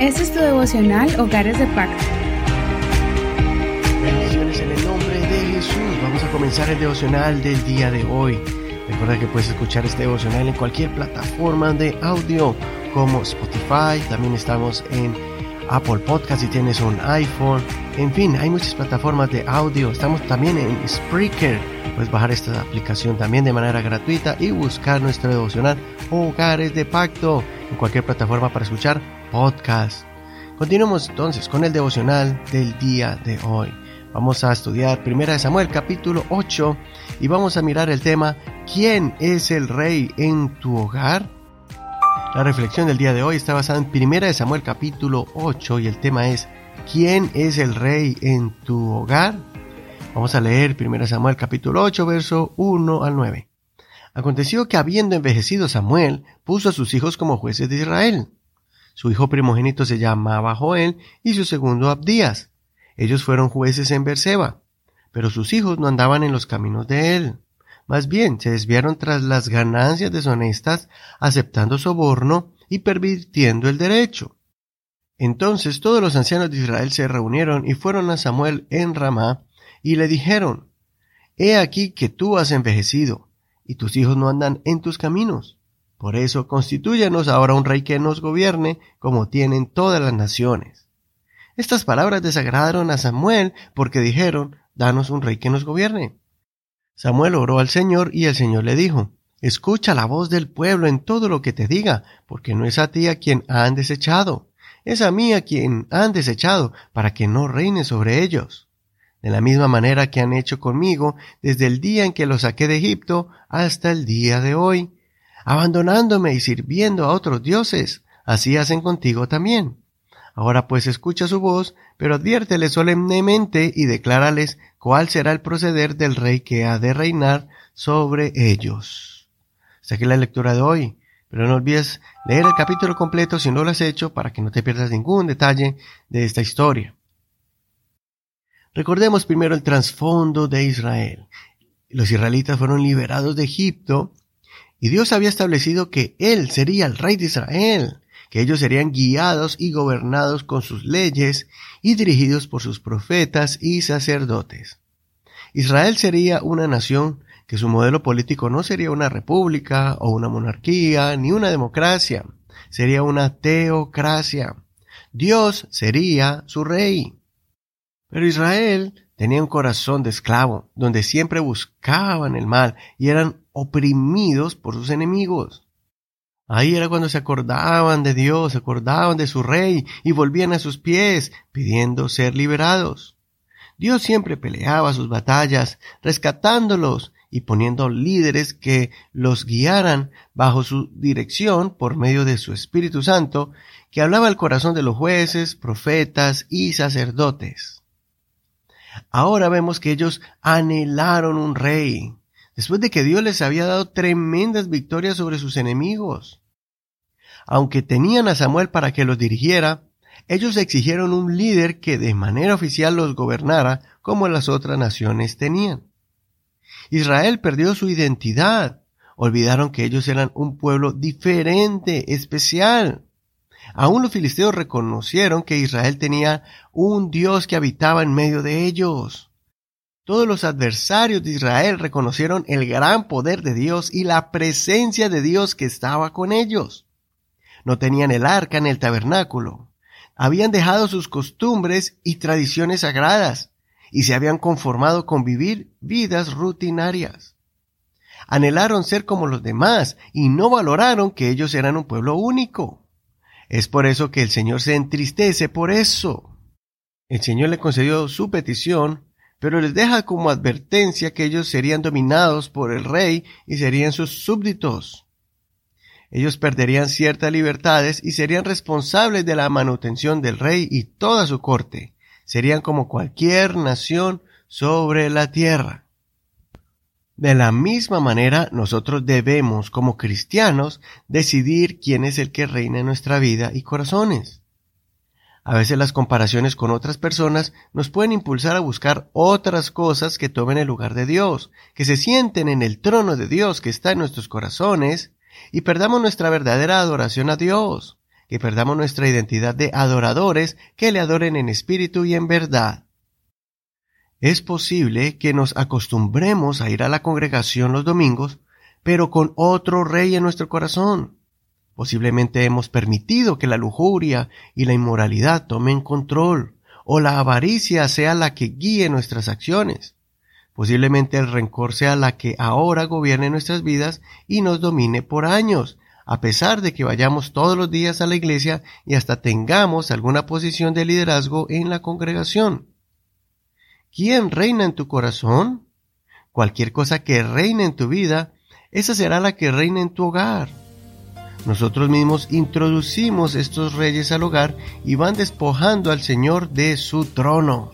Este es tu devocional Hogares de Pacto. Bendiciones en el nombre de Jesús. Vamos a comenzar el devocional del día de hoy. Recuerda que puedes escuchar este devocional en cualquier plataforma de audio como Spotify. También estamos en Apple Podcast si tienes un iPhone. En fin, hay muchas plataformas de audio. Estamos también en Spreaker. Puedes bajar esta aplicación también de manera gratuita y buscar nuestro devocional Hogares de Pacto en cualquier plataforma para escuchar podcast. Continuamos entonces con el devocional del día de hoy. Vamos a estudiar 1 Samuel capítulo 8 y vamos a mirar el tema ¿Quién es el rey en tu hogar? La reflexión del día de hoy está basada en 1 Samuel capítulo 8 y el tema es ¿Quién es el rey en tu hogar? Vamos a leer 1 Samuel capítulo 8 verso 1 al 9. Aconteció que habiendo envejecido Samuel, puso a sus hijos como jueces de Israel. Su hijo primogénito se llamaba Joel y su segundo Abdías. Ellos fueron jueces en Berseba, pero sus hijos no andaban en los caminos de él. Más bien se desviaron tras las ganancias deshonestas, aceptando soborno y pervirtiendo el derecho. Entonces todos los ancianos de Israel se reunieron y fueron a Samuel en Ramá y le dijeron, He aquí que tú has envejecido, y tus hijos no andan en tus caminos. Por eso constituyanos ahora un rey que nos gobierne como tienen todas las naciones. Estas palabras desagradaron a Samuel porque dijeron, Danos un rey que nos gobierne. Samuel oró al Señor y el Señor le dijo, Escucha la voz del pueblo en todo lo que te diga, porque no es a ti a quien han desechado, es a mí a quien han desechado, para que no reine sobre ellos. De la misma manera que han hecho conmigo desde el día en que los saqué de Egipto hasta el día de hoy, abandonándome y sirviendo a otros dioses, así hacen contigo también. Ahora pues escucha su voz, pero adviértele solemnemente y declárales cuál será el proceder del rey que ha de reinar sobre ellos. Hasta aquí la lectura de hoy, pero no olvides leer el capítulo completo si no lo has hecho para que no te pierdas ningún detalle de esta historia. Recordemos primero el trasfondo de Israel. Los israelitas fueron liberados de Egipto y Dios había establecido que Él sería el rey de Israel que ellos serían guiados y gobernados con sus leyes y dirigidos por sus profetas y sacerdotes. Israel sería una nación que su modelo político no sería una república o una monarquía ni una democracia, sería una teocracia. Dios sería su rey. Pero Israel tenía un corazón de esclavo, donde siempre buscaban el mal y eran oprimidos por sus enemigos. Ahí era cuando se acordaban de Dios, se acordaban de su rey y volvían a sus pies pidiendo ser liberados. Dios siempre peleaba sus batallas, rescatándolos y poniendo líderes que los guiaran bajo su dirección por medio de su Espíritu Santo, que hablaba al corazón de los jueces, profetas y sacerdotes. Ahora vemos que ellos anhelaron un rey, después de que Dios les había dado tremendas victorias sobre sus enemigos. Aunque tenían a Samuel para que los dirigiera, ellos exigieron un líder que de manera oficial los gobernara como las otras naciones tenían. Israel perdió su identidad, olvidaron que ellos eran un pueblo diferente, especial. Aún los filisteos reconocieron que Israel tenía un Dios que habitaba en medio de ellos. Todos los adversarios de Israel reconocieron el gran poder de Dios y la presencia de Dios que estaba con ellos. No tenían el arca en el tabernáculo. Habían dejado sus costumbres y tradiciones sagradas y se habían conformado con vivir vidas rutinarias. Anhelaron ser como los demás y no valoraron que ellos eran un pueblo único. Es por eso que el Señor se entristece por eso. El Señor le concedió su petición pero les deja como advertencia que ellos serían dominados por el rey y serían sus súbditos. Ellos perderían ciertas libertades y serían responsables de la manutención del rey y toda su corte. Serían como cualquier nación sobre la tierra. De la misma manera, nosotros debemos, como cristianos, decidir quién es el que reina en nuestra vida y corazones. A veces las comparaciones con otras personas nos pueden impulsar a buscar otras cosas que tomen el lugar de Dios, que se sienten en el trono de Dios que está en nuestros corazones, y perdamos nuestra verdadera adoración a Dios, que perdamos nuestra identidad de adoradores que le adoren en espíritu y en verdad. Es posible que nos acostumbremos a ir a la congregación los domingos, pero con otro rey en nuestro corazón. Posiblemente hemos permitido que la lujuria y la inmoralidad tomen control, o la avaricia sea la que guíe nuestras acciones. Posiblemente el rencor sea la que ahora gobierne nuestras vidas y nos domine por años, a pesar de que vayamos todos los días a la iglesia y hasta tengamos alguna posición de liderazgo en la congregación. ¿Quién reina en tu corazón? Cualquier cosa que reine en tu vida, esa será la que reine en tu hogar. Nosotros mismos introducimos estos reyes al hogar y van despojando al Señor de su trono.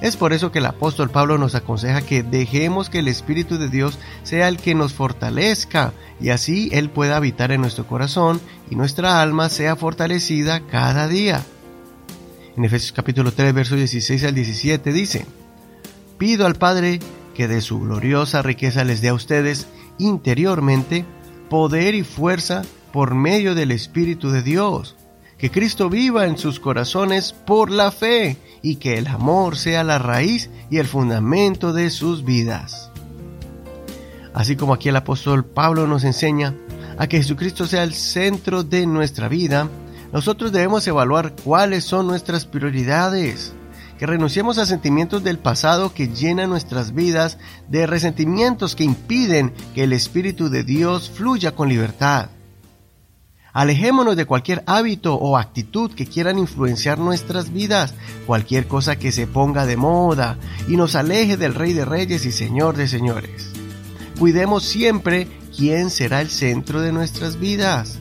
Es por eso que el apóstol Pablo nos aconseja que dejemos que el Espíritu de Dios sea el que nos fortalezca y así Él pueda habitar en nuestro corazón y nuestra alma sea fortalecida cada día. En Efesios capítulo 3, versos 16 al 17 dice, Pido al Padre que de su gloriosa riqueza les dé a ustedes interiormente poder y fuerza por medio del Espíritu de Dios, que Cristo viva en sus corazones por la fe y que el amor sea la raíz y el fundamento de sus vidas. Así como aquí el apóstol Pablo nos enseña a que Jesucristo sea el centro de nuestra vida, nosotros debemos evaluar cuáles son nuestras prioridades, que renunciemos a sentimientos del pasado que llenan nuestras vidas de resentimientos que impiden que el Espíritu de Dios fluya con libertad. Alejémonos de cualquier hábito o actitud que quieran influenciar nuestras vidas, cualquier cosa que se ponga de moda y nos aleje del Rey de Reyes y Señor de Señores. Cuidemos siempre quién será el centro de nuestras vidas.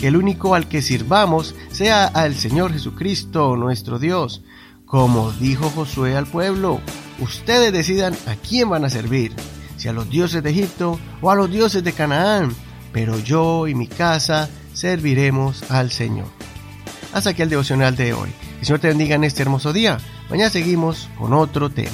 Que el único al que sirvamos sea al Señor Jesucristo, nuestro Dios. Como dijo Josué al pueblo, ustedes decidan a quién van a servir, si a los dioses de Egipto o a los dioses de Canaán pero yo y mi casa serviremos al Señor. Hasta aquí el devocional de hoy. Que el Señor te bendiga en este hermoso día. Mañana seguimos con otro tema.